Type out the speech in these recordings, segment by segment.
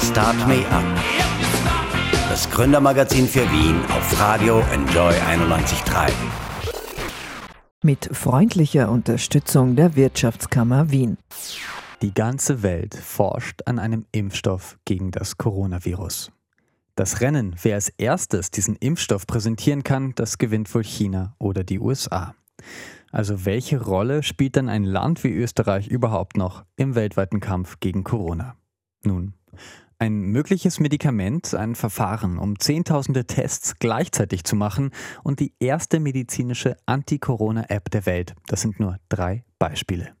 Start Me Up. Das Gründermagazin für Wien auf Radio Enjoy 91.3. Mit freundlicher Unterstützung der Wirtschaftskammer Wien. Die ganze Welt forscht an einem Impfstoff gegen das Coronavirus. Das Rennen, wer als erstes diesen Impfstoff präsentieren kann, das gewinnt wohl China oder die USA. Also welche Rolle spielt dann ein Land wie Österreich überhaupt noch im weltweiten Kampf gegen Corona? Nun, ein mögliches Medikament, ein Verfahren, um Zehntausende Tests gleichzeitig zu machen und die erste medizinische Anti-Corona-App der Welt. Das sind nur drei Beispiele.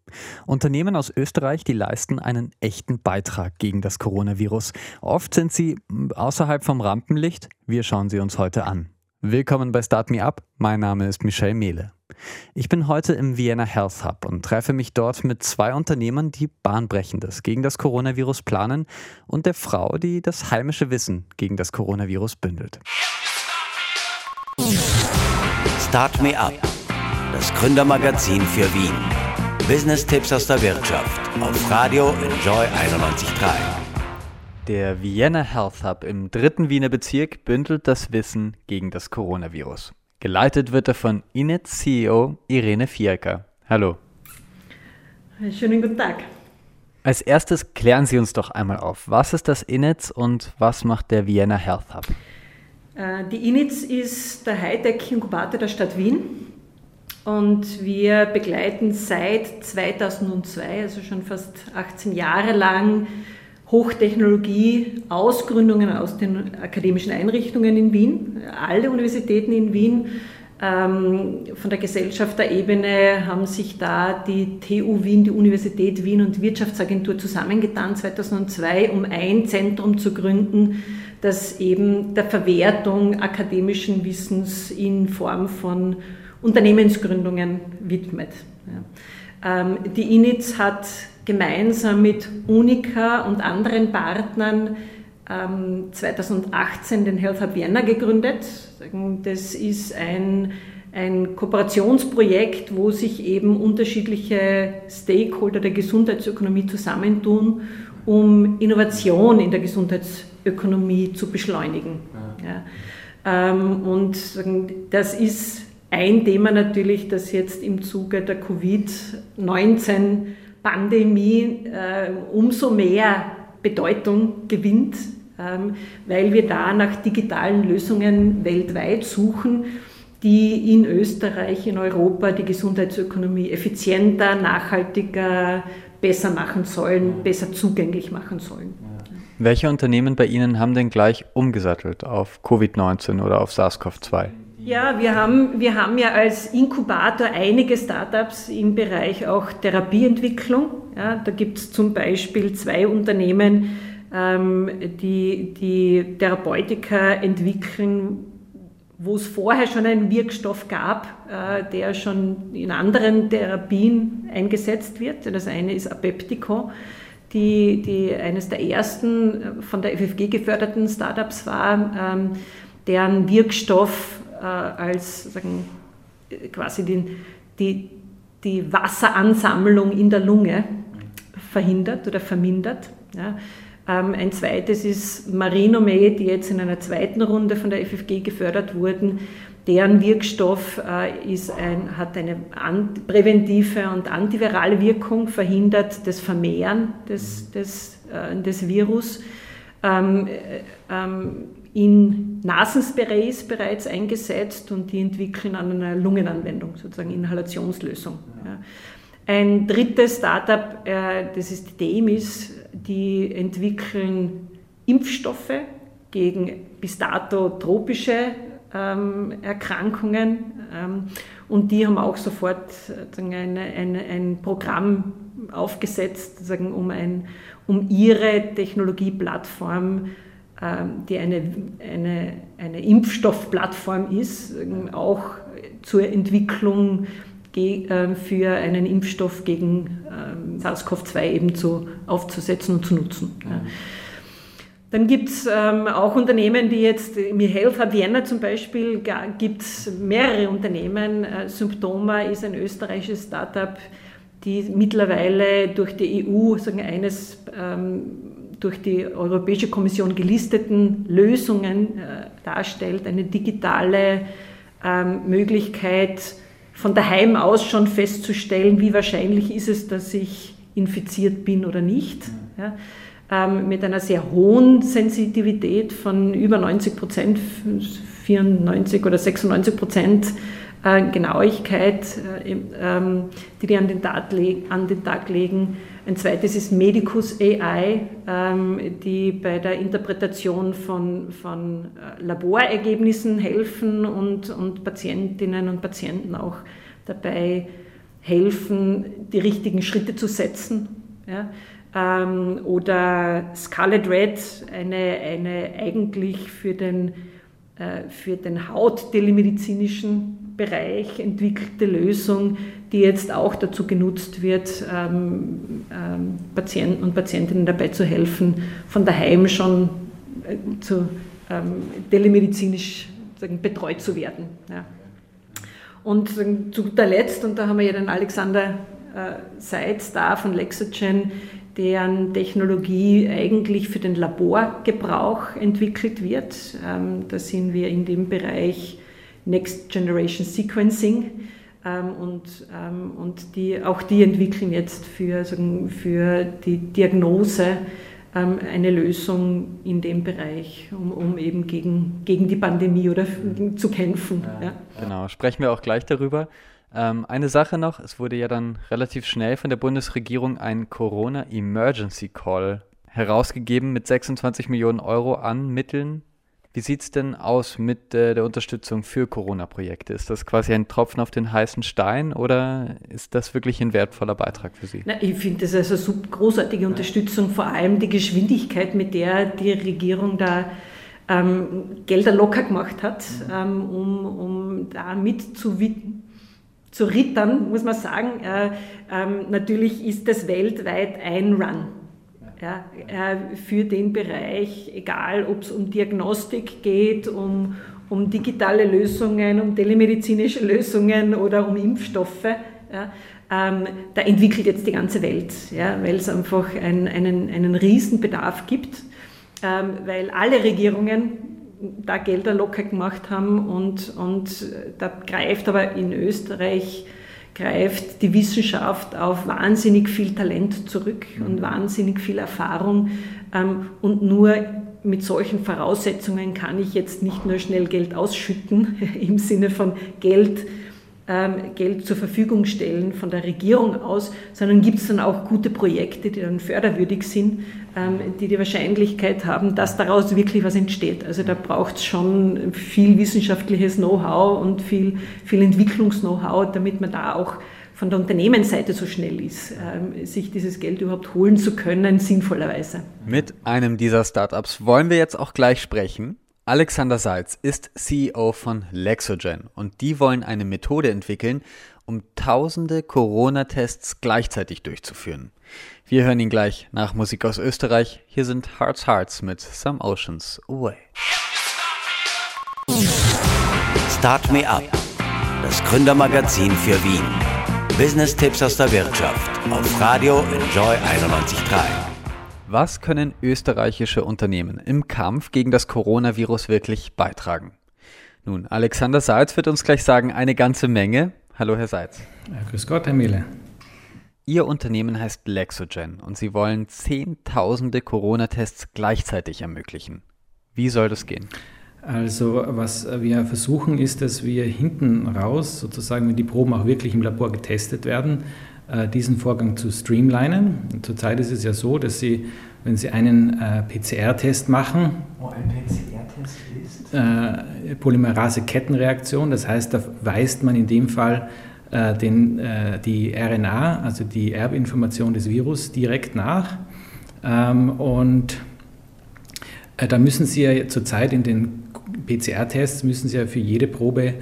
Unternehmen aus Österreich, die leisten einen echten Beitrag gegen das Coronavirus. Oft sind sie außerhalb vom Rampenlicht. Wir schauen sie uns heute an. Willkommen bei Start Me Up. Mein Name ist Michel Mehle. Ich bin heute im Vienna Health Hub und treffe mich dort mit zwei Unternehmern, die Bahnbrechendes gegen das Coronavirus planen und der Frau, die das heimische Wissen gegen das Coronavirus bündelt. Start Me Up, das Gründermagazin für Wien. Business-Tipps aus der Wirtschaft auf Radio Enjoy 91.3. Der Vienna Health Hub im dritten Wiener Bezirk bündelt das Wissen gegen das Coronavirus. Geleitet wird er von Inet CEO Irene Fierker. Hallo. Schönen guten Tag. Als erstes klären Sie uns doch einmal auf, was ist das INETS und was macht der Vienna Health Hub? Äh, die INITS ist der Hightech-Inkubator der Stadt Wien und wir begleiten seit 2002, also schon fast 18 Jahre lang, Hochtechnologie-Ausgründungen aus den akademischen Einrichtungen in Wien. Alle Universitäten in Wien ähm, von der Gesellschafterebene haben sich da die TU Wien, die Universität Wien und Wirtschaftsagentur zusammengetan 2002, um ein Zentrum zu gründen, das eben der Verwertung akademischen Wissens in Form von Unternehmensgründungen widmet. Ähm, die INITS hat gemeinsam mit Unica und anderen Partnern 2018 ähm, den Health Hub Vienna gegründet. Das ist ein, ein Kooperationsprojekt, wo sich eben unterschiedliche Stakeholder der Gesundheitsökonomie zusammentun, um Innovation in der Gesundheitsökonomie zu beschleunigen. Ja. Ähm, und das ist ein Thema natürlich, das jetzt im Zuge der Covid-19 Pandemie äh, umso mehr Bedeutung gewinnt, ähm, weil wir da nach digitalen Lösungen weltweit suchen, die in Österreich, in Europa die Gesundheitsökonomie effizienter, nachhaltiger, besser machen sollen, besser zugänglich machen sollen. Welche Unternehmen bei Ihnen haben denn gleich umgesattelt auf Covid-19 oder auf SARS-CoV-2? Ja, wir haben, wir haben ja als Inkubator einige Startups im Bereich auch Therapieentwicklung. Ja, da gibt es zum Beispiel zwei Unternehmen, ähm, die, die Therapeutika entwickeln, wo es vorher schon einen Wirkstoff gab, äh, der schon in anderen Therapien eingesetzt wird. Das eine ist Apeptico, die, die eines der ersten von der FFG geförderten Startups war, ähm, deren Wirkstoff äh, als sagen, quasi den, die, die Wasseransammlung in der Lunge verhindert oder vermindert. Ja. Ähm, ein zweites ist Marinomed, die jetzt in einer zweiten Runde von der FFG gefördert wurden. Deren Wirkstoff äh, ist ein, hat eine präventive und antivirale Wirkung, verhindert das Vermehren des, des, äh, des Virus. Ähm, ähm, in Nasensprays bereits eingesetzt und die entwickeln an einer Lungenanwendung, sozusagen Inhalationslösung. Ja. Ein drittes Startup, äh, das ist die Demis, die entwickeln Impfstoffe gegen bis dato tropische ähm, Erkrankungen ähm, und die haben auch sofort eine, eine, ein Programm aufgesetzt, um, ein, um ihre Technologieplattform ähm, die eine, eine, eine Impfstoffplattform ist, ähm, auch zur Entwicklung ähm, für einen Impfstoff gegen SARS-CoV-2 eben zu, aufzusetzen und zu nutzen. Dann gibt es ähm, auch Unternehmen, die jetzt, mir Health Hub Vienna zum Beispiel, gibt es mehrere Unternehmen. Äh, Symptoma ist ein österreichisches Startup, die mittlerweile durch die EU sagen, eines ähm, durch die Europäische Kommission gelisteten Lösungen äh, darstellt, eine digitale ähm, Möglichkeit, von daheim aus schon festzustellen, wie wahrscheinlich ist es, dass ich infiziert bin oder nicht. Ja, ähm, mit einer sehr hohen Sensitivität von über 90 Prozent, 94 oder 96 Prozent äh, Genauigkeit, äh, ähm, die die an den, an den, Tag legen. Ein zweites ist Medicus AI, ähm, die bei der Interpretation von, von äh, Laborergebnissen helfen und, und Patientinnen und Patienten auch dabei helfen, die richtigen Schritte zu setzen. Ja? Ähm, oder Scarlet Red, eine, eine eigentlich für den, für den Hauttelemedizinischen Bereich entwickelte Lösung, die jetzt auch dazu genutzt wird, ähm, ähm, Patienten und Patientinnen dabei zu helfen, von daheim schon äh, zu, ähm, telemedizinisch sagen, betreut zu werden. Ja. Und zu guter Letzt, und da haben wir ja den Alexander äh, Seitz da von Lexogen, deren Technologie eigentlich für den Laborgebrauch entwickelt wird. Ähm, da sind wir in dem Bereich Next Generation Sequencing. Ähm, und, ähm, und die, auch die entwickeln jetzt für, sagen, für die Diagnose ähm, eine Lösung in dem Bereich, um, um eben gegen, gegen die Pandemie oder zu kämpfen. Ja, ja. Genau, sprechen wir auch gleich darüber. Ähm, eine Sache noch, es wurde ja dann relativ schnell von der Bundesregierung ein Corona Emergency Call herausgegeben mit 26 Millionen Euro an Mitteln wie sieht es denn aus mit äh, der Unterstützung für Corona-Projekte? Ist das quasi ein Tropfen auf den heißen Stein oder ist das wirklich ein wertvoller Beitrag für Sie? Na, ich finde das also eine großartige Unterstützung, vor allem die Geschwindigkeit, mit der die Regierung da ähm, Gelder locker gemacht hat, ähm, um, um da mit zu, zu rittern, muss man sagen. Äh, ähm, natürlich ist das weltweit ein Run ja, äh, für den Bereich, egal ob es um Diagnostik geht, um, um digitale Lösungen, um telemedizinische Lösungen oder um Impfstoffe. Ja, ähm, da entwickelt jetzt die ganze Welt, ja, weil es einfach ein, einen, einen Riesenbedarf gibt, ähm, weil alle Regierungen da Gelder locker gemacht haben und, und da greift aber in Österreich greift die Wissenschaft auf wahnsinnig viel Talent zurück und wahnsinnig viel Erfahrung. Ähm, und nur mit solchen Voraussetzungen kann ich jetzt nicht nur schnell Geld ausschütten im Sinne von Geld Geld zur Verfügung stellen von der Regierung aus, sondern gibt es dann auch gute Projekte, die dann förderwürdig sind, ähm, die die Wahrscheinlichkeit haben, dass daraus wirklich was entsteht. Also da braucht es schon viel wissenschaftliches Know-how und viel, viel Entwicklungs-Know-how, damit man da auch von der Unternehmensseite so schnell ist, ähm, sich dieses Geld überhaupt holen zu können, sinnvollerweise. Mit einem dieser Startups wollen wir jetzt auch gleich sprechen. Alexander Seitz ist CEO von Lexogen und die wollen eine Methode entwickeln, um tausende Corona-Tests gleichzeitig durchzuführen. Wir hören ihn gleich nach Musik aus Österreich. Hier sind Hearts Hearts mit Some Oceans Away. Start Me Up, das Gründermagazin für Wien. Business-Tipps aus der Wirtschaft auf Radio Enjoy 91.3. Was können österreichische Unternehmen im Kampf gegen das Coronavirus wirklich beitragen? Nun, Alexander Seitz wird uns gleich sagen, eine ganze Menge. Hallo, Herr Seitz. Ja, grüß Gott, Herr Miele. Ihr Unternehmen heißt Lexogen und Sie wollen Zehntausende Corona-Tests gleichzeitig ermöglichen. Wie soll das gehen? Also was wir versuchen ist, dass wir hinten raus, sozusagen, wenn die Proben auch wirklich im Labor getestet werden, diesen Vorgang zu streamlinen. Zurzeit ist es ja so, dass Sie, wenn Sie einen äh, PCR-Test machen, oh, ein PCR-Test ist? Äh, Polymerase-Kettenreaktion, das heißt, da weist man in dem Fall äh, den, äh, die RNA, also die Erbinformation des Virus, direkt nach. Ähm, und äh, da müssen Sie ja zurzeit in den PCR-Tests, müssen Sie ja für jede Probe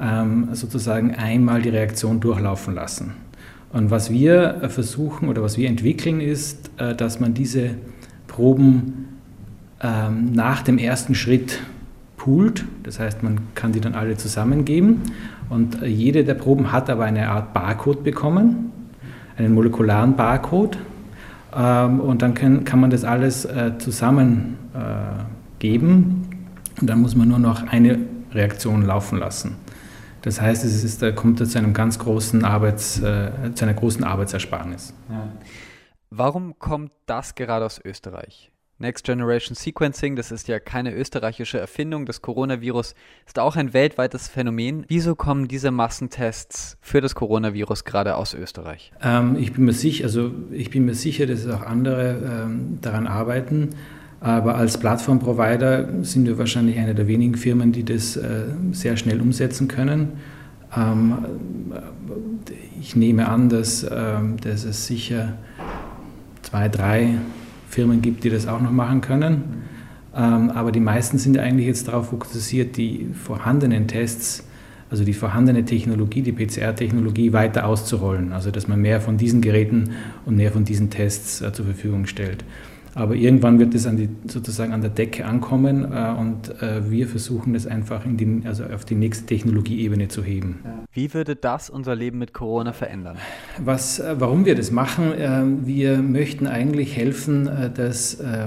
ähm, sozusagen einmal die Reaktion durchlaufen lassen. Und was wir äh, versuchen oder was wir entwickeln, ist, äh, dass man diese Proben ähm, nach dem ersten Schritt poolt. Das heißt, man kann die dann alle zusammengeben. Und äh, jede der Proben hat aber eine Art Barcode bekommen, einen molekularen Barcode. Ähm, und dann kann man das alles äh, zusammen äh, geben und dann muss man nur noch eine Reaktion laufen lassen. Das heißt, es ist, da kommt es zu, einem ganz großen Arbeits, äh, zu einer großen Arbeitsersparnis. Ja. Warum kommt das gerade aus Österreich? Next Generation Sequencing, das ist ja keine österreichische Erfindung. Das Coronavirus ist auch ein weltweites Phänomen. Wieso kommen diese Massentests für das Coronavirus gerade aus Österreich? Ähm, ich bin mir sicher, also ich bin mir sicher, dass auch andere ähm, daran arbeiten. Aber als Plattformprovider sind wir wahrscheinlich eine der wenigen Firmen, die das äh, sehr schnell umsetzen können. Ähm, ich nehme an, dass, ähm, dass es sicher zwei, drei Firmen gibt, die das auch noch machen können. Ähm, aber die meisten sind eigentlich jetzt darauf fokussiert, die vorhandenen Tests, also die vorhandene Technologie, die PCR-Technologie weiter auszurollen. Also dass man mehr von diesen Geräten und mehr von diesen Tests äh, zur Verfügung stellt. Aber irgendwann wird es an die, sozusagen an der Decke ankommen äh, und äh, wir versuchen das einfach in die, also auf die nächste Technologieebene zu heben. Wie würde das unser Leben mit Corona verändern? Was, äh, warum wir das machen? Äh, wir möchten eigentlich helfen, äh, dass äh,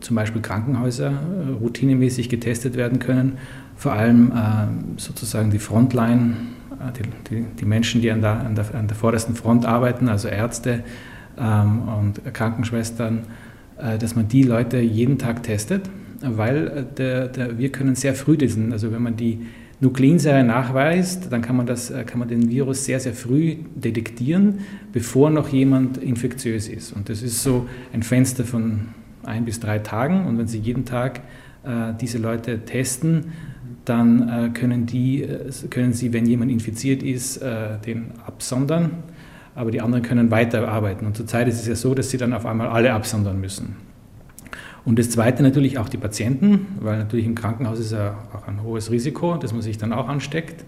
zum Beispiel Krankenhäuser routinemäßig getestet werden können. Vor allem sozusagen die Frontline, die, die, die Menschen, die an der, an, der, an der vordersten Front arbeiten, also Ärzte ähm, und Krankenschwestern dass man die Leute jeden Tag testet, weil äh, der, der, wir können sehr früh diesen, also wenn man die Nukleinsäure nachweist, dann kann man, das, äh, kann man den Virus sehr, sehr früh detektieren, bevor noch jemand infektiös ist. Und das ist so ein Fenster von ein bis drei Tagen. Und wenn Sie jeden Tag äh, diese Leute testen, dann äh, können, die, können Sie, wenn jemand infiziert ist, äh, den absondern aber die anderen können weiterarbeiten. Und zurzeit ist es ja so, dass sie dann auf einmal alle absondern müssen. Und das Zweite natürlich auch die Patienten, weil natürlich im Krankenhaus ist ja auch ein hohes Risiko, dass man sich dann auch ansteckt.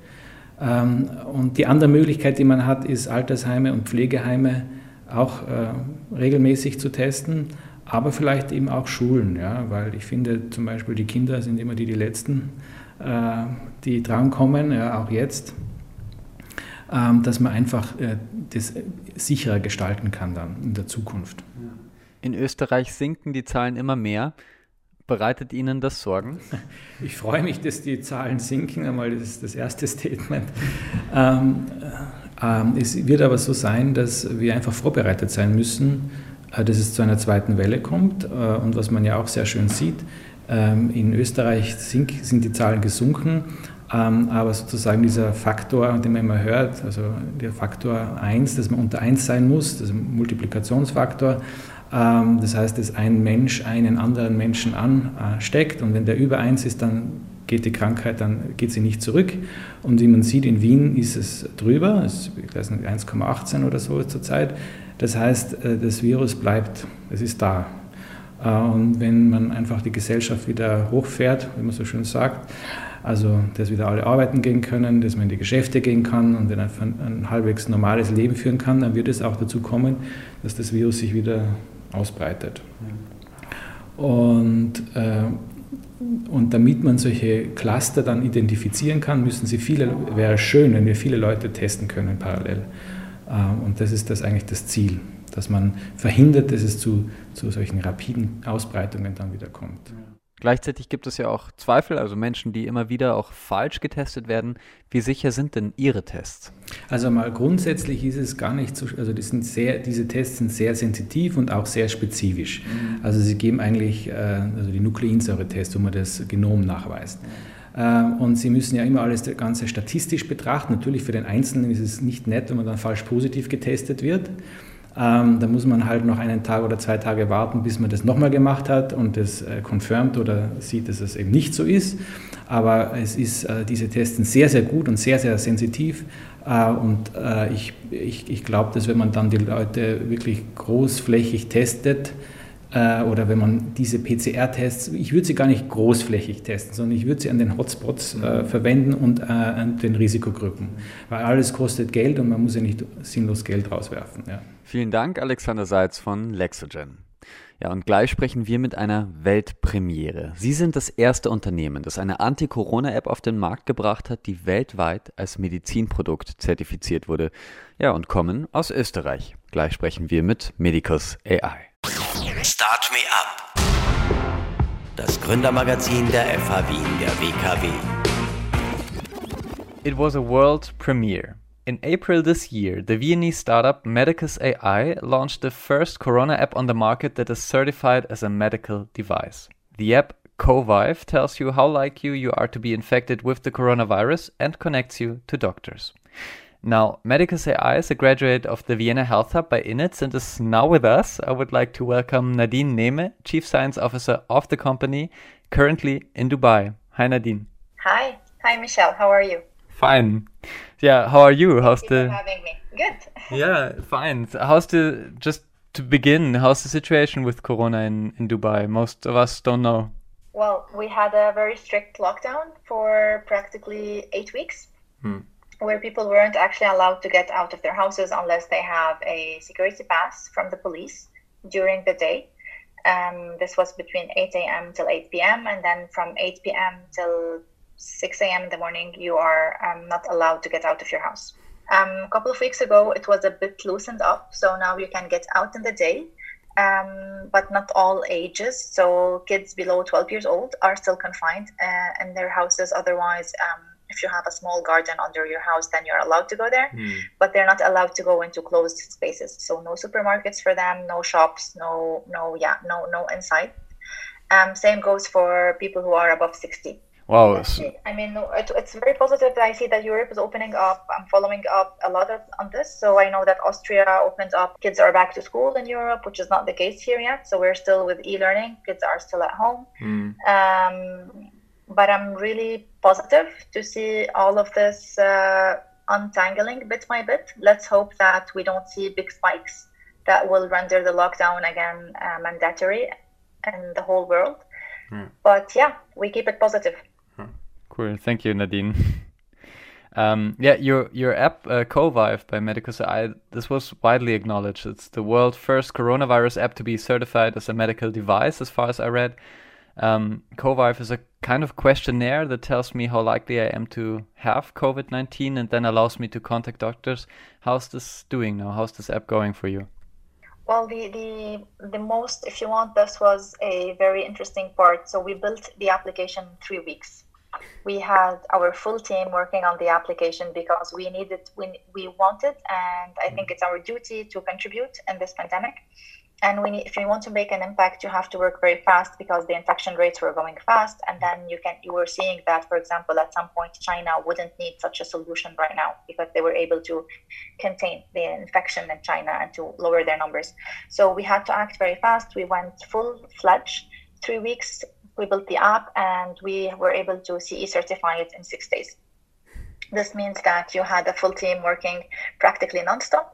Ähm, und die andere Möglichkeit, die man hat, ist Altersheime und Pflegeheime auch äh, regelmäßig zu testen, aber vielleicht eben auch Schulen, ja, weil ich finde zum Beispiel die Kinder sind immer die, die Letzten, äh, die drankommen, ja, auch jetzt. Ähm, dass man einfach äh, das sicherer gestalten kann dann in der Zukunft. In Österreich sinken die Zahlen immer mehr. Bereitet Ihnen das Sorgen? Ich freue mich, dass die Zahlen sinken. Einmal das ist das erste Statement. Ähm, äh, es wird aber so sein, dass wir einfach vorbereitet sein müssen, äh, dass es zu einer zweiten Welle kommt. Äh, und was man ja auch sehr schön sieht, ähm, in Österreich sind, sind die Zahlen gesunken, ähm, aber sozusagen dieser Faktor, den man immer hört, also der Faktor 1, dass man unter 1 sein muss, das ist ein Multiplikationsfaktor, ähm, das heißt, dass ein Mensch einen anderen Menschen ansteckt und wenn der über 1 ist, dann geht die Krankheit, dann geht sie nicht zurück. Und wie man sieht, in Wien ist es drüber, weiß nicht, 1,18 oder so zurzeit. Das heißt, äh, das Virus bleibt, es ist da. Äh, und wenn man einfach die Gesellschaft wieder hochfährt, wie man so schön sagt, also, dass wieder alle arbeiten gehen können, dass man in die Geschäfte gehen kann und ein, ein halbwegs normales Leben führen kann, dann wird es auch dazu kommen, dass das Virus sich wieder ausbreitet. Und, äh, und damit man solche Cluster dann identifizieren kann, müssen sie viele, wäre schön, wenn wir viele Leute testen können parallel. Äh, und das ist das eigentlich das Ziel, dass man verhindert, dass es zu, zu solchen rapiden Ausbreitungen dann wieder kommt. Gleichzeitig gibt es ja auch Zweifel, also Menschen, die immer wieder auch falsch getestet werden. Wie sicher sind denn Ihre Tests? Also mal grundsätzlich ist es gar nicht so, also die sind sehr, diese Tests sind sehr sensitiv und auch sehr spezifisch. Mhm. Also sie geben eigentlich, äh, also die Nukleinsäure-Tests, wo man das Genom nachweist. Äh, und Sie müssen ja immer alles Ganze statistisch betrachten. Natürlich für den Einzelnen ist es nicht nett, wenn man dann falsch positiv getestet wird. Ähm, da muss man halt noch einen Tag oder zwei Tage warten, bis man das nochmal gemacht hat und das äh, confirmt oder sieht, dass es eben nicht so ist. Aber es ist, äh, diese Tests sind sehr, sehr gut und sehr, sehr sensitiv. Äh, und äh, ich, ich, ich glaube, dass wenn man dann die Leute wirklich großflächig testet, äh, oder wenn man diese PCR-Tests, ich würde sie gar nicht großflächig testen, sondern ich würde sie an den Hotspots äh, verwenden und äh, an den Risikogruppen. Weil alles kostet Geld und man muss ja nicht sinnlos Geld rauswerfen. Ja. Vielen Dank, Alexander Seitz von Lexogen. Ja, und gleich sprechen wir mit einer Weltpremiere. Sie sind das erste Unternehmen, das eine Anti-Corona-App auf den Markt gebracht hat, die weltweit als Medizinprodukt zertifiziert wurde. Ja, und kommen aus Österreich. Gleich sprechen wir mit Medicus AI. Start Me Up. Das Gründermagazin der FH Wien der WKW. It was a world premiere. In April this year, the Viennese startup Medicus AI launched the first Corona app on the market that is certified as a medical device. The app Covive tells you how like you you are to be infected with the coronavirus and connects you to doctors. Now, Medicus AI is a graduate of the Vienna Health Hub by INITS and is now with us. I would like to welcome Nadine Nehme, Chief Science Officer of the company, currently in Dubai. Hi, Nadine. Hi. Hi, Michelle. How are you? Fine. Yeah, how are you? How's Thank the you having me. Good. Yeah, fine. So how's the just to begin, how's the situation with corona in in Dubai? Most of us don't know. Well, we had a very strict lockdown for practically eight weeks, Hmm. Where people weren't actually allowed to get out of their houses unless they have a security pass from the police during the day. Um, this was between 8 a.m. till 8 p.m. and then from 8 p.m. till 6 a.m. in the morning, you are um, not allowed to get out of your house. Um, a couple of weeks ago, it was a bit loosened up, so now you can get out in the day, um, but not all ages. So kids below 12 years old are still confined uh, in their houses. Otherwise, um, if you have a small garden under your house, then you're allowed to go there, but they're not allowed to go into closed spaces. So no supermarkets for them, no shops, no no yeah no no inside. Um, same goes for people who are above 60. Wow. I mean, it, it's very positive that I see that Europe is opening up. I'm following up a lot of, on this. So I know that Austria opened up. Kids are back to school in Europe, which is not the case here yet. So we're still with e-learning. Kids are still at home. Hmm. Um, but I'm really positive to see all of this uh, untangling bit by bit. Let's hope that we don't see big spikes that will render the lockdown again uh, mandatory in the whole world. But yeah, we keep it positive. Cool. Thank you, Nadine. Um, yeah, your your app uh, Covive by Medicus AI. This was widely acknowledged. It's the world's first coronavirus app to be certified as a medical device, as far as I read. Um, Covive is a kind of questionnaire that tells me how likely I am to have COVID nineteen, and then allows me to contact doctors. How's this doing now? How's this app going for you? Well, the, the the most, if you want, this was a very interesting part. So we built the application in three weeks. We had our full team working on the application because we needed, we, we wanted, and I think it's our duty to contribute in this pandemic. And we need, if you want to make an impact, you have to work very fast because the infection rates were going fast. And then you can, you were seeing that, for example, at some point China wouldn't need such a solution right now because they were able to contain the infection in China and to lower their numbers. So we had to act very fast. We went full fledged. Three weeks, we built the app and we were able to CE certify it in six days. This means that you had a full team working practically nonstop.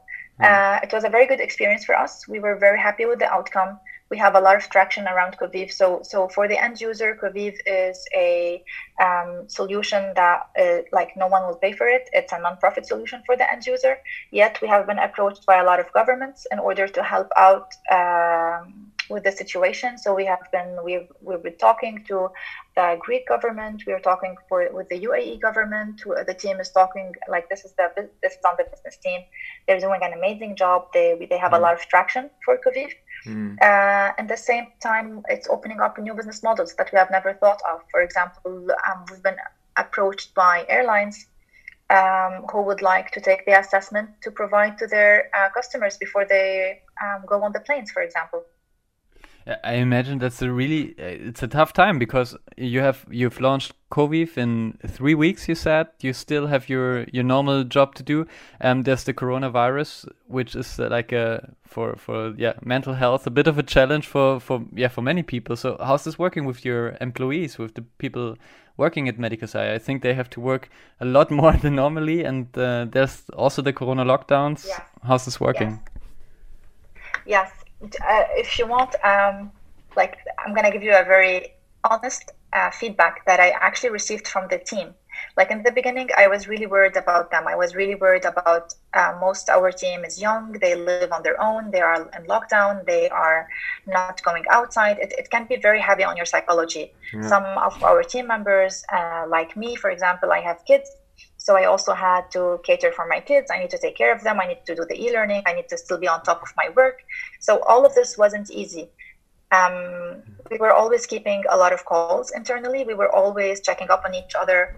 Uh, it was a very good experience for us. We were very happy with the outcome. We have a lot of traction around Covive. So, so for the end user, Covive is a um, solution that, uh, like, no one will pay for it. It's a non-profit solution for the end user. Yet, we have been approached by a lot of governments in order to help out um, with the situation. So we have been we've we've been talking to the Greek government. We are talking for with the UAE government. The team is talking like this is the this is on the business team. They're doing an amazing job. They they have a lot of traction for Covive. Uh, at the same time, it's opening up new business models that we have never thought of. For example, um, we've been approached by airlines um, who would like to take the assessment to provide to their uh, customers before they um, go on the planes, for example. I imagine that's a really uh, it's a tough time because you have you've launched Covive in three weeks. You said you still have your your normal job to do. Um, there's the coronavirus, which is uh, like a for for yeah mental health a bit of a challenge for for yeah for many people. So how's this working with your employees, with the people working at Medicus AI? I think they have to work a lot more than normally, and uh, there's also the corona lockdowns. Yes. How's this working? Yes, uh, if you want, um, like I'm gonna give you a very honest uh, feedback that I actually received from the team. Like in the beginning, I was really worried about them. I was really worried about uh, most our team is young. They live on their own. They are in lockdown. They are not going outside. It, it can be very heavy on your psychology. Yeah. Some of our team members, uh, like me, for example, I have kids. So I also had to cater for my kids. I need to take care of them. I need to do the e-learning. I need to still be on top of my work. So all of this wasn't easy. Um, we were always keeping a lot of calls internally. We were always checking up on each other.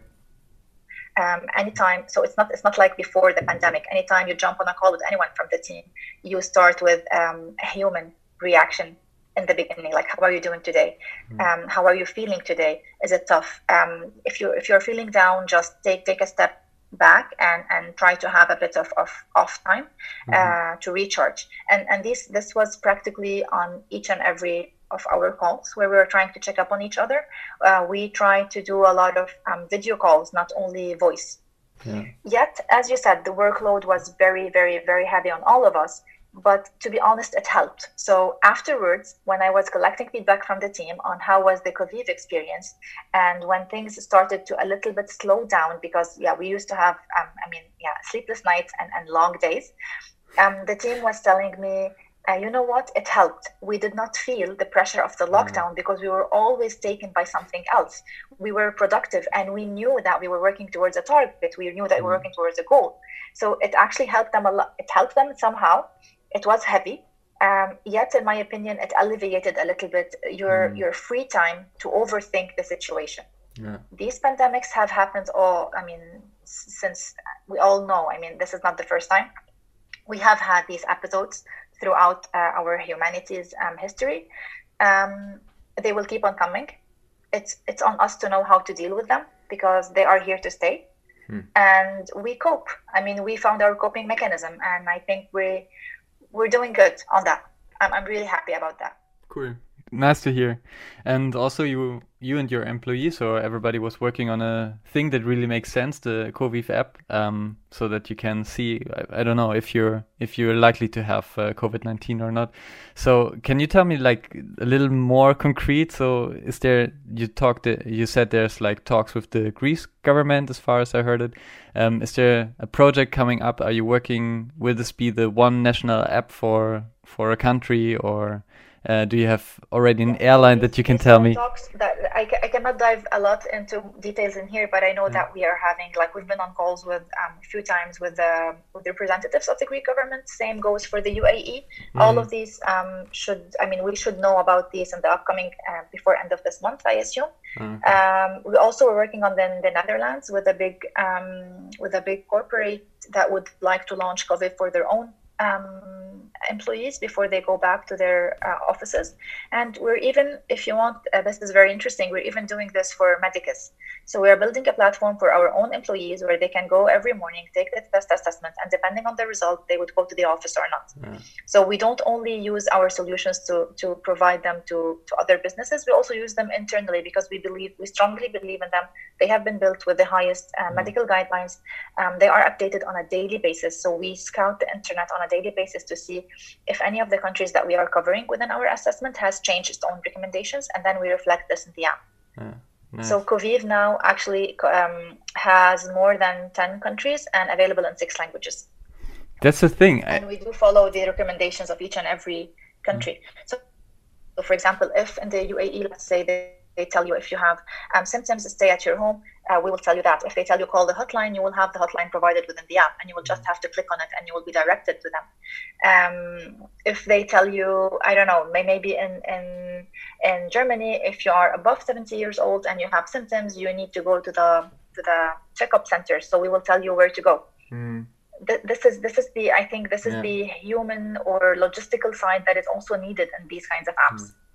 Um, anytime, so it's not it's not like before the pandemic. Anytime you jump on a call with anyone from the team, you start with um, a human reaction in the beginning, like how are you doing today? Hmm. Um, how are you feeling today? Is it tough? Um, if you if you're feeling down, just take take a step back and and try to have a bit of, of off time mm-hmm. uh, to recharge and and this this was practically on each and every of our calls where we were trying to check up on each other uh, we try to do a lot of um, video calls not only voice yeah. yet as you said the workload was very very very heavy on all of us but to be honest it helped. So afterwards when i was collecting feedback from the team on how was the covid experience and when things started to a little bit slow down because yeah we used to have um, i mean yeah sleepless nights and, and long days um, the team was telling me uh, you know what? It helped. We did not feel the pressure of the mm. lockdown because we were always taken by something else. We were productive and we knew that we were working towards a target. We knew that we were mm. working towards a goal. So it actually helped them a lot it helped them somehow it was heavy. Um, yet, in my opinion, it alleviated a little bit your mm. your free time to overthink the situation. Yeah. These pandemics have happened all. I mean, since we all know. I mean, this is not the first time. We have had these episodes throughout uh, our humanities um, history. Um, they will keep on coming. It's it's on us to know how to deal with them because they are here to stay, hmm. and we cope. I mean, we found our coping mechanism, and I think we we're doing good on that. I'm, I'm really happy about that. Cool. Nice to hear. And also you you and your employees or everybody was working on a thing that really makes sense, the Covive app, um, so that you can see I, I, don't know if you're if you're likely to have uh, COVID-19 or not. So can you tell me like a little more concrete? So is there you talked you said there's like talks with the Greece government as far as I heard it. Um, is there a project coming up? Are you working will this be the one national app for for a country or uh, do you have already an airline that you can tell me? That I, I cannot dive a lot into details in here, but I know mm. that we are having like we've been on calls with um, a few times with the with the representatives of the Greek government. Same goes for the UAE. Mm. All of these um, should I mean we should know about these in the upcoming uh, before end of this month, I assume. Mm. Um, we also are working on the, the Netherlands with a big um, with a big corporate that would like to launch COVID for their own um, employees before they go back to their uh, offices. And we're even, if you want, uh, this is very interesting, we're even doing this for Medicus. So we are building a platform for our own employees where they can go every morning, take the test assessment, and depending on the result, they would go to the office or not. Yeah. So we don't only use our solutions to, to provide them to, to other businesses, we also use them internally because we believe, we strongly believe in them. They have been built with the highest uh, medical guidelines. Um, they are updated on a daily basis. So we scout the internet on a daily basis to see if any of the countries that we are covering within our assessment has changed its own recommendations, and then we reflect this in the app. Yeah. Nice. So Coviv now actually um, has more than 10 countries and available in six languages. That's the thing. And we do follow the recommendations of each and every country. Mm. So, so, for example, if in the UAE, let's say they, they tell you if you have um, symptoms, stay at your home, uh, we will tell you that. If they tell you call the hotline, you will have the hotline provided within the app, and you will just have to click on it, and you will be directed to them. Um, if they tell you, I don't know, maybe in in in Germany, if you are above 70 years old and you have symptoms, you need to go to the to the checkup center. So we will tell you where to go. Mm. this is this is the I think this is yeah. the human or logistical side that is also needed in these kinds of apps. Mm.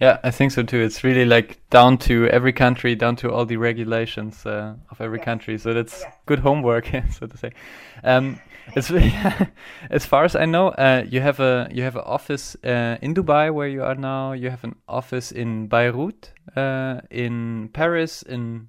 Yeah, I think so too. It's really like down to every country, down to all the regulations uh, of every country. So that's good homework, so to say. Um, it's as far as I know, uh, you have a you have an office uh, in Dubai where you are now. You have an office in Beirut, uh, in Paris, in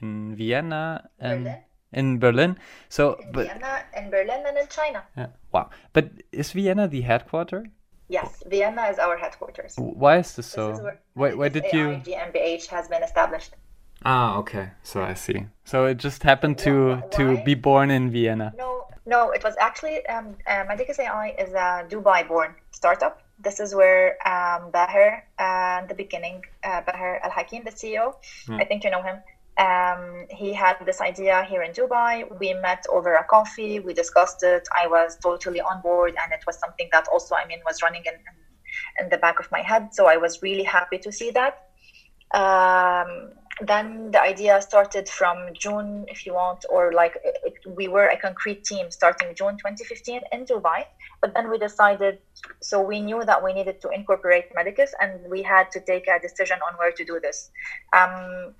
in Vienna, and Berlin. in Berlin. So, in but Vienna, in Berlin, and in China. Yeah. Wow. But is Vienna the headquarter? Yes, Vienna is our headquarters. Why is this so? This is why, why did you? GmbH has been established. Ah, okay. So I see. So it just happened to to be born in Vienna. No, no. It was actually um, uh, Medicus AI is a Dubai-born startup. This is where um, Baher, uh, the beginning, uh, Baher Al Hakim, the CEO. I think you know him. Um, he had this idea here in Dubai. We met over a coffee. We discussed it. I was totally on board, and it was something that also, I mean, was running in, in the back of my head. So I was really happy to see that. Um, then the idea started from June, if you want, or like it, we were a concrete team starting June 2015 in Dubai. But then we decided, so we knew that we needed to incorporate Medicus and we had to take a decision on where to do this. Um,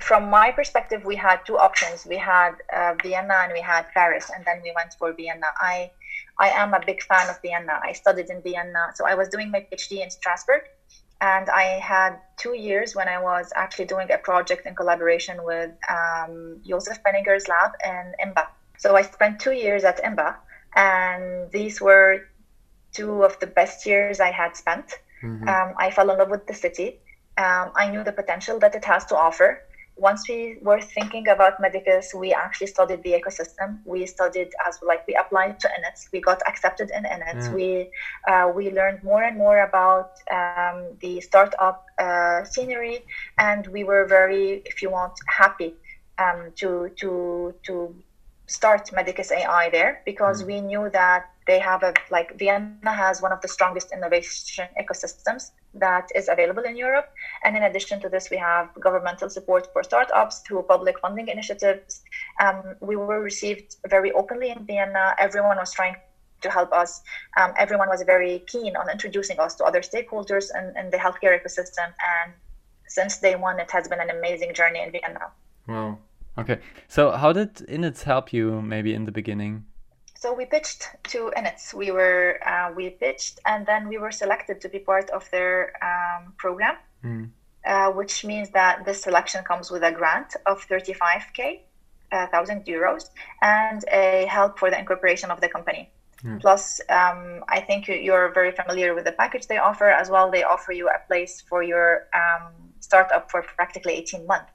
from my perspective, we had two options. We had uh, Vienna and we had Paris, and then we went for Vienna. I, I am a big fan of Vienna. I studied in Vienna, so I was doing my PhD in Strasbourg, and I had two years when I was actually doing a project in collaboration with um, Josef Penninger's lab in IMBA. So I spent two years at IMBA, and these were two of the best years I had spent. Mm-hmm. Um, I fell in love with the city. Um, I knew the potential that it has to offer once we were thinking about Medicus, we actually studied the ecosystem. We studied as like we applied to INITS. We got accepted in INITS. Mm. We uh, we learned more and more about um, the startup uh, scenery, and we were very, if you want, happy um, to to to start Medicus AI there because mm. we knew that they have a like Vienna has one of the strongest innovation ecosystems that is available in Europe. And in addition to this, we have governmental support for startups through public funding initiatives. Um, we were received very openly in Vienna. Everyone was trying to help us. Um, everyone was very keen on introducing us to other stakeholders in, in the healthcare ecosystem. And since day one, it has been an amazing journey in Vienna. Wow. Okay. So, how did INITS help you maybe in the beginning? so we pitched to INITS. We were uh, we pitched, and then we were selected to be part of their um, program, mm. uh, which means that this selection comes with a grant of 35k, uh, thousand euros, and a help for the incorporation of the company. Mm. Plus, um, I think you're very familiar with the package they offer as well. They offer you a place for your um, startup for practically 18 months.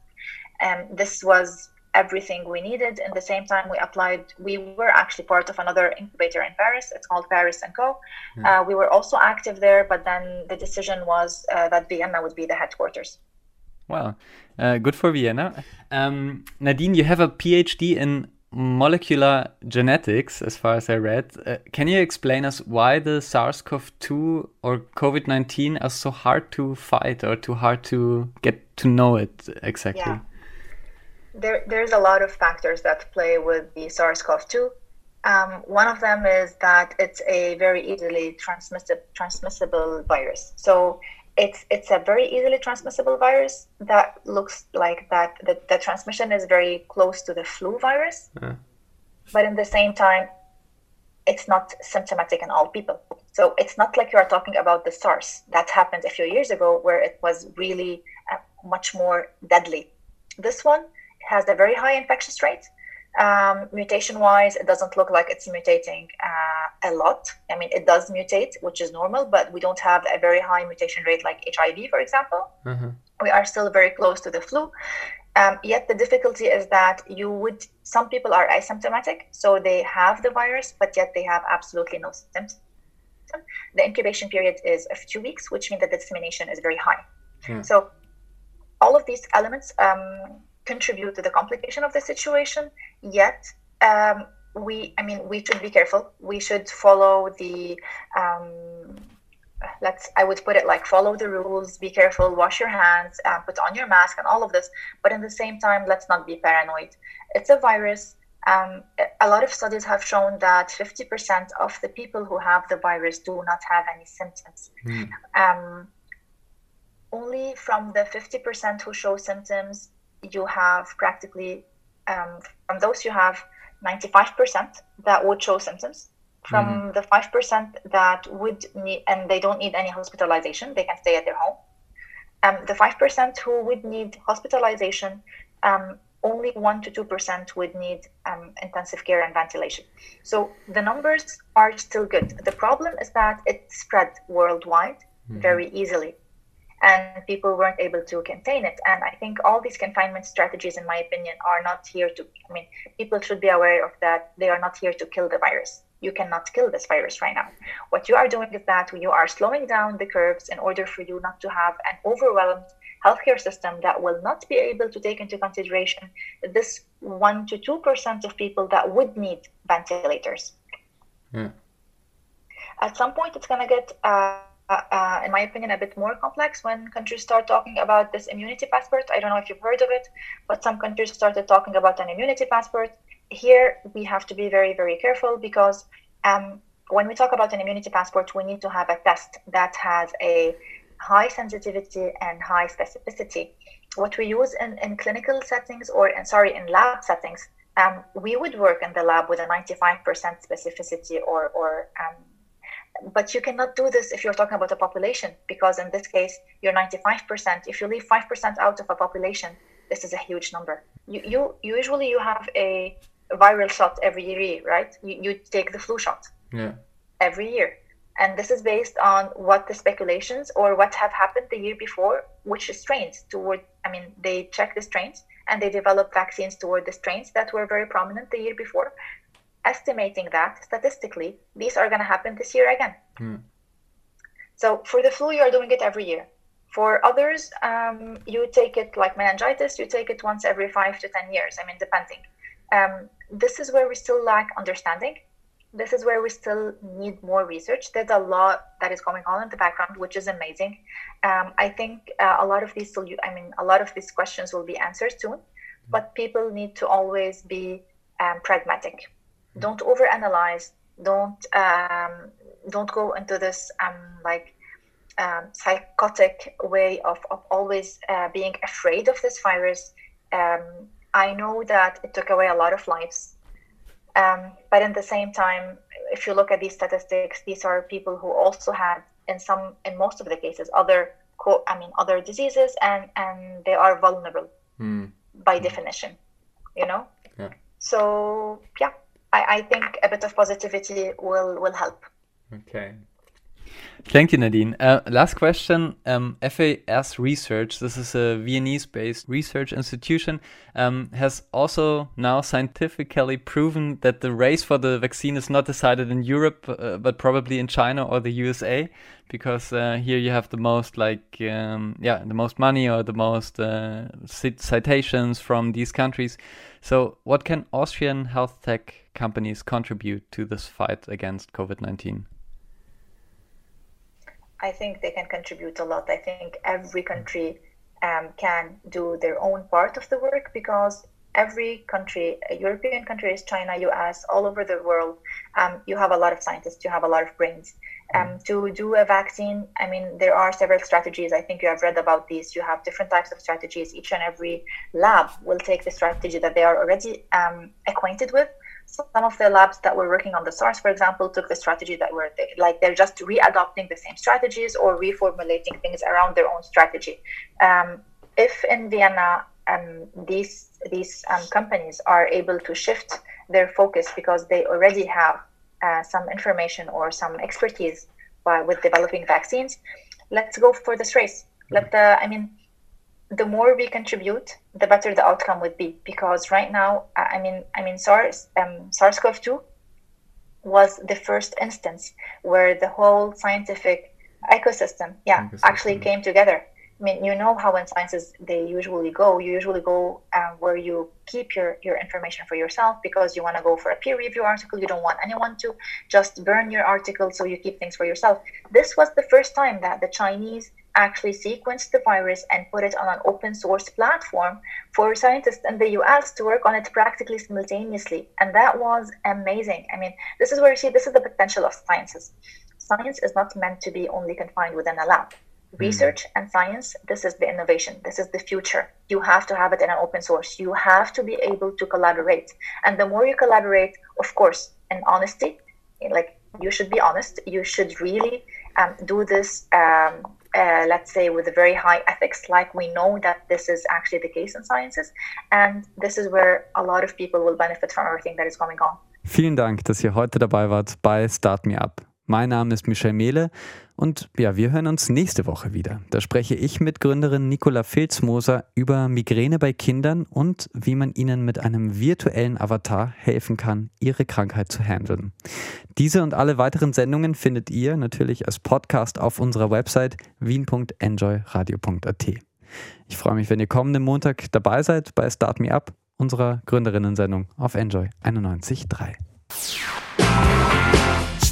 And this was everything we needed. In the same time, we applied. We were actually part of another incubator in Paris. It's called Paris and Co. Mm. Uh, we were also active there, but then the decision was uh, that Vienna would be the headquarters. Well, uh, good for Vienna. Um, Nadine, you have a PhD in molecular genetics, as far as I read. Uh, can you explain us why the SARS-CoV-2 or COVID-19 are so hard to fight or too hard to get to know it exactly? Yeah there, there's a lot of factors that play with the SARS-CoV-2. Um, one of them is that it's a very easily transmissible transmissible virus. So it's it's a very easily transmissible virus that looks like that the, the transmission is very close to the flu virus, uh. but in the same time, it's not symptomatic in all people. So it's not like you are talking about the SARS that happened a few years ago, where it was really uh, much more deadly. This one has a very high infectious rate. Um, mutation wise, it doesn't look like it's mutating uh, a lot. I mean, it does mutate, which is normal, but we don't have a very high mutation rate like HIV, for example. Mm-hmm. We are still very close to the flu. Um, yet the difficulty is that you would, some people are asymptomatic, so they have the virus, but yet they have absolutely no symptoms. The incubation period is of two weeks, which means that the dissemination is very high. Hmm. So all of these elements um, contribute to the complication of the situation. Yet, um, we, I mean, we should be careful. We should follow the, um, let's, I would put it like follow the rules, be careful, wash your hands, uh, put on your mask, and all of this. But in the same time, let's not be paranoid. It's a virus. Um, a lot of studies have shown that 50% of the people who have the virus do not have any symptoms. Mm. Um, only from the 50% who show symptoms, you have practically um, from those you have 95% that would show symptoms. From mm-hmm. the 5% that would need and they don't need any hospitalization they can stay at their home. Um, the 5% who would need hospitalization um, only 1 to 2% would need um, intensive care and ventilation. So the numbers are still good. The problem is that it spread worldwide mm-hmm. very easily and people weren't able to contain it. And I think all these confinement strategies, in my opinion, are not here to, I mean, people should be aware of that. They are not here to kill the virus. You cannot kill this virus right now. What you are doing is that you are slowing down the curves in order for you not to have an overwhelmed healthcare system that will not be able to take into consideration this 1 to 2% of people that would need ventilators. Yeah. At some point, it's going to get uh, uh, uh, in my opinion, a bit more complex when countries start talking about this immunity passport. I don't know if you've heard of it, but some countries started talking about an immunity passport. Here, we have to be very, very careful because um, when we talk about an immunity passport, we need to have a test that has a high sensitivity and high specificity. What we use in, in clinical settings or, in, sorry, in lab settings, um, we would work in the lab with a 95% specificity or, or um, but you cannot do this if you're talking about a population because in this case you're 95% if you leave 5% out of a population this is a huge number. You, you usually you have a viral shot every year right? You, you take the flu shot yeah. every year. And this is based on what the speculations or what have happened the year before which is strains toward i mean they check the strains and they develop vaccines toward the strains that were very prominent the year before estimating that statistically these are going to happen this year again. Mm. So for the flu, you are doing it every year. For others, um, you take it like meningitis, you take it once every five to 10 years, I mean, depending. Um, this is where we still lack understanding. This is where we still need more research. There's a lot that is going on in the background, which is amazing. Um, I think uh, a lot of these, I mean, a lot of these questions will be answered soon, but people need to always be um, pragmatic don't overanalyze don't um, don't go into this um, like um, psychotic way of, of always uh, being afraid of this virus um, i know that it took away a lot of lives um, but in the same time if you look at these statistics these are people who also had in some in most of the cases other i mean other diseases and and they are vulnerable mm. by mm. definition you know yeah. so yeah I, I think a bit of positivity will will help. Okay. Thank you, Nadine. Uh, last question. Um, FAS Research, this is a Viennese based research institution, um, has also now scientifically proven that the race for the vaccine is not decided in Europe, uh, but probably in China or the USA, because uh, here you have the most, like, um, yeah, the most money or the most uh, citations from these countries. So, what can Austrian health tech companies contribute to this fight against COVID 19? I think they can contribute a lot. I think every country um, can do their own part of the work because every country, European countries, China, US, all over the world, um, you have a lot of scientists, you have a lot of brains. Um, mm. to do a vaccine, I mean, there are several strategies. I think you have read about these. You have different types of strategies. Each and every lab will take the strategy that they are already um, acquainted with some of the labs that were working on the SARS, for example, took the strategy that were they, like they're just readopting the same strategies or reformulating things around their own strategy. Um, if in Vienna um, these these um, companies are able to shift their focus because they already have uh, some information or some expertise by, with developing vaccines, let's go for this race. Let the I mean the more we contribute, the better the outcome would be. Because right now, I mean, I mean, SARS, um, SARS-CoV-2 was the first instance where the whole scientific ecosystem, yeah, ecosystem. actually came together. I mean, you know how in sciences they usually go. You usually go uh, where you keep your, your information for yourself because you want to go for a peer review article. You don't want anyone to just burn your article, so you keep things for yourself. This was the first time that the Chinese actually sequenced the virus and put it on an open source platform for scientists in the US to work on it practically simultaneously. And that was amazing. I mean, this is where you see this is the potential of sciences. Science is not meant to be only confined within a lab. Hmm. Research mm. and science, this is the innovation. This is the future. You have to have it in an open source. You have to be able to collaborate. And the more you collaborate, of course, in honesty, like you should be honest, you should really um, do this um, uh, let's say, with a very high ethics, like we know that this is actually the case in sciences. And this is where a lot of people will benefit from everything that is going on. Vielen Dank, dass ihr heute dabei wart bei Start Me Up. Mein Name ist Michel Mehle und ja, wir hören uns nächste Woche wieder. Da spreche ich mit Gründerin Nicola Filzmoser über Migräne bei Kindern und wie man ihnen mit einem virtuellen Avatar helfen kann, ihre Krankheit zu handeln. Diese und alle weiteren Sendungen findet ihr natürlich als Podcast auf unserer Website wien.enjoyradio.at. Ich freue mich, wenn ihr kommenden Montag dabei seid bei Start Me Up, unserer Gründerinnen-Sendung auf Enjoy 91.3.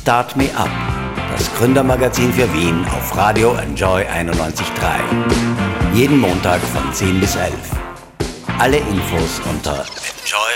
Start Me Up, das Gründermagazin für Wien auf Radio Enjoy 91.3. Jeden Montag von 10 bis 11. Alle Infos unter enjoyradio